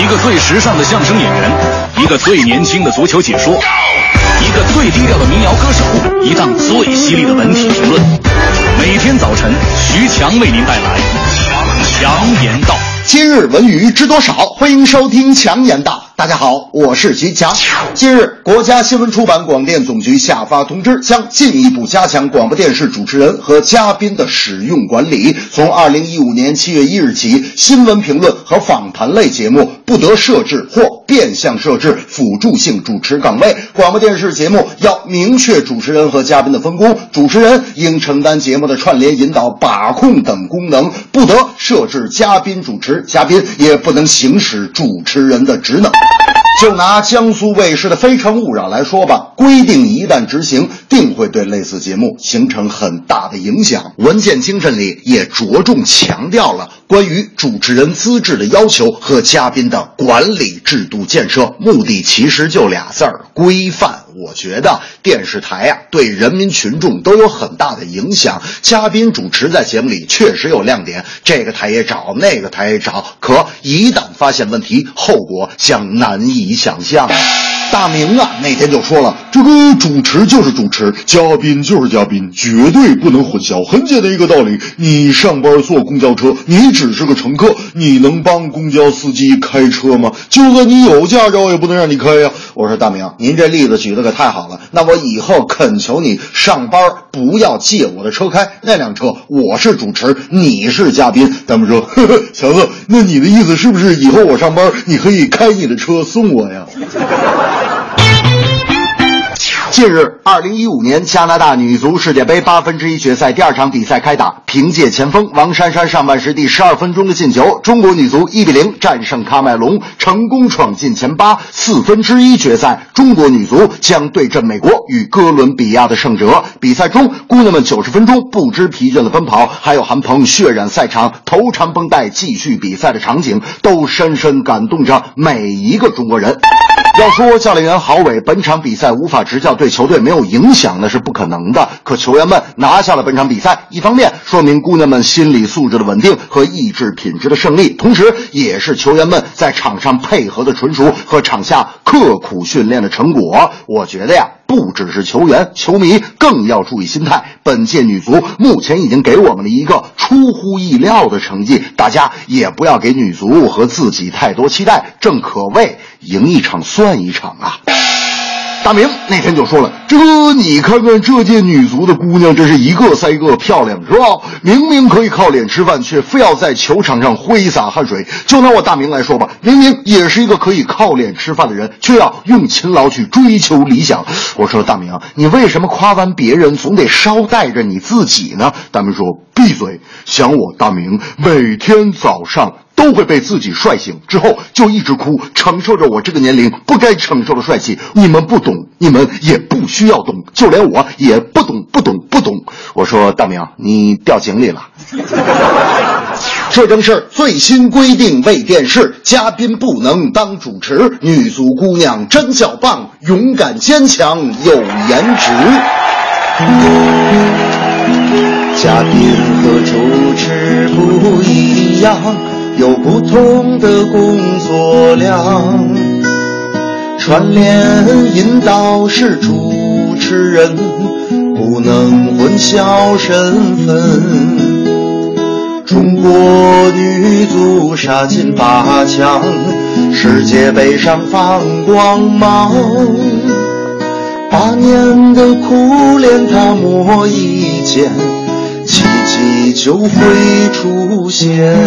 一个最时尚的相声演员，一个最年轻的足球解说，一个最低调的民谣歌手，一档最犀利的文体评论。每天早晨，徐强为您带来《强言道》。今日文娱知多少？欢迎收听《强言道》。大家好，我是徐强。近日，国家新闻出版广电总局下发通知，将进一步加强广播电视主持人和嘉宾的使用管理。从二零一五年七月一日起，新闻评论和访谈类节目不得设置或变相设置辅助性主持岗位。广播电视节目要明确主持人和嘉宾的分工，主持人应承担节目的串联、引导、把控等功能，不得设置嘉宾主持，嘉宾也不能行使主持人的职能。就拿江苏卫视的《非诚勿扰》来说吧，规定一旦执行，定会对类似节目形成很大的影响。文件精神里也着重强调了关于主持人资质的要求和嘉宾的管理制度建设，目的其实就俩字儿：规范。我觉得电视台呀、对人民群众都有很大的影响。嘉宾主持在节目里确实有亮点，这个台也找，那个台也找，可一旦发现问题，后果将难以想象。大明啊，那天就说了，这个主持就是主持，嘉宾就是嘉宾，绝对不能混淆。很简单一个道理，你上班坐公交车，你只是个乘客，你能帮公交司机开车吗？就算你有驾照，也不能让你开呀。我说大明，您这例子举的可太好了，那我以后恳求你上班不要借我的车开，那辆车我是主持，你是嘉宾。咱们说，呵呵，强子，那你的意思是不是以后我上班你可以开你的车送我呀？近日，二零一五年加拿大女足世界杯八分之一决赛第二场比赛开打，凭借前锋王珊珊上半时第十二分钟的进球，中国女足一比零战胜喀麦隆，成功闯进前八。四分之一决赛，中国女足将对阵美国与哥伦比亚的胜者。比赛中，姑娘们九十分钟不知疲倦的奔跑，还有韩鹏血染赛场、头缠绷带继续比赛的场景，都深深感动着每一个中国人。要说教练员郝伟本场比赛无法执教对球队没有影响，那是不可能的。可球员们拿下了本场比赛，一方面说明姑娘们心理素质的稳定和意志品质的胜利，同时也是球员们在场上配合的纯熟和场下刻苦训练的成果。我觉得呀。不只是球员，球迷更要注意心态。本届女足目前已经给我们了一个出乎意料的成绩，大家也不要给女足和自己太多期待。正可谓赢一场算一场啊！大明那天就说了：“这你看看这届女足的姑娘，真是一个赛一个漂亮，是吧？明明可以靠脸吃饭，却非要在球场上挥洒汗水。就拿我大明来说吧，明明也是一个可以靠脸吃饭的人，却要用勤劳去追求理想。我说大明，你为什么夸完别人总得捎带着你自己呢？”大明说：“闭嘴！想我大明每天早上。”都会被自己帅醒，之后就一直哭，承受着我这个年龄不该承受的帅气。你们不懂，你们也不需要懂，就连我也不懂，不懂，不懂。我说大明，你掉井里了。这正是最新规定，为电视嘉宾不能当主持。女足姑娘真叫棒，勇敢坚强有颜值。嘉宾和主持不一样。有不同的工作量，串联引导是主持人，不能混淆身份。中国女足杀进八强，世界杯上放光芒。八年的苦练，她磨一剑。奇迹就会出现。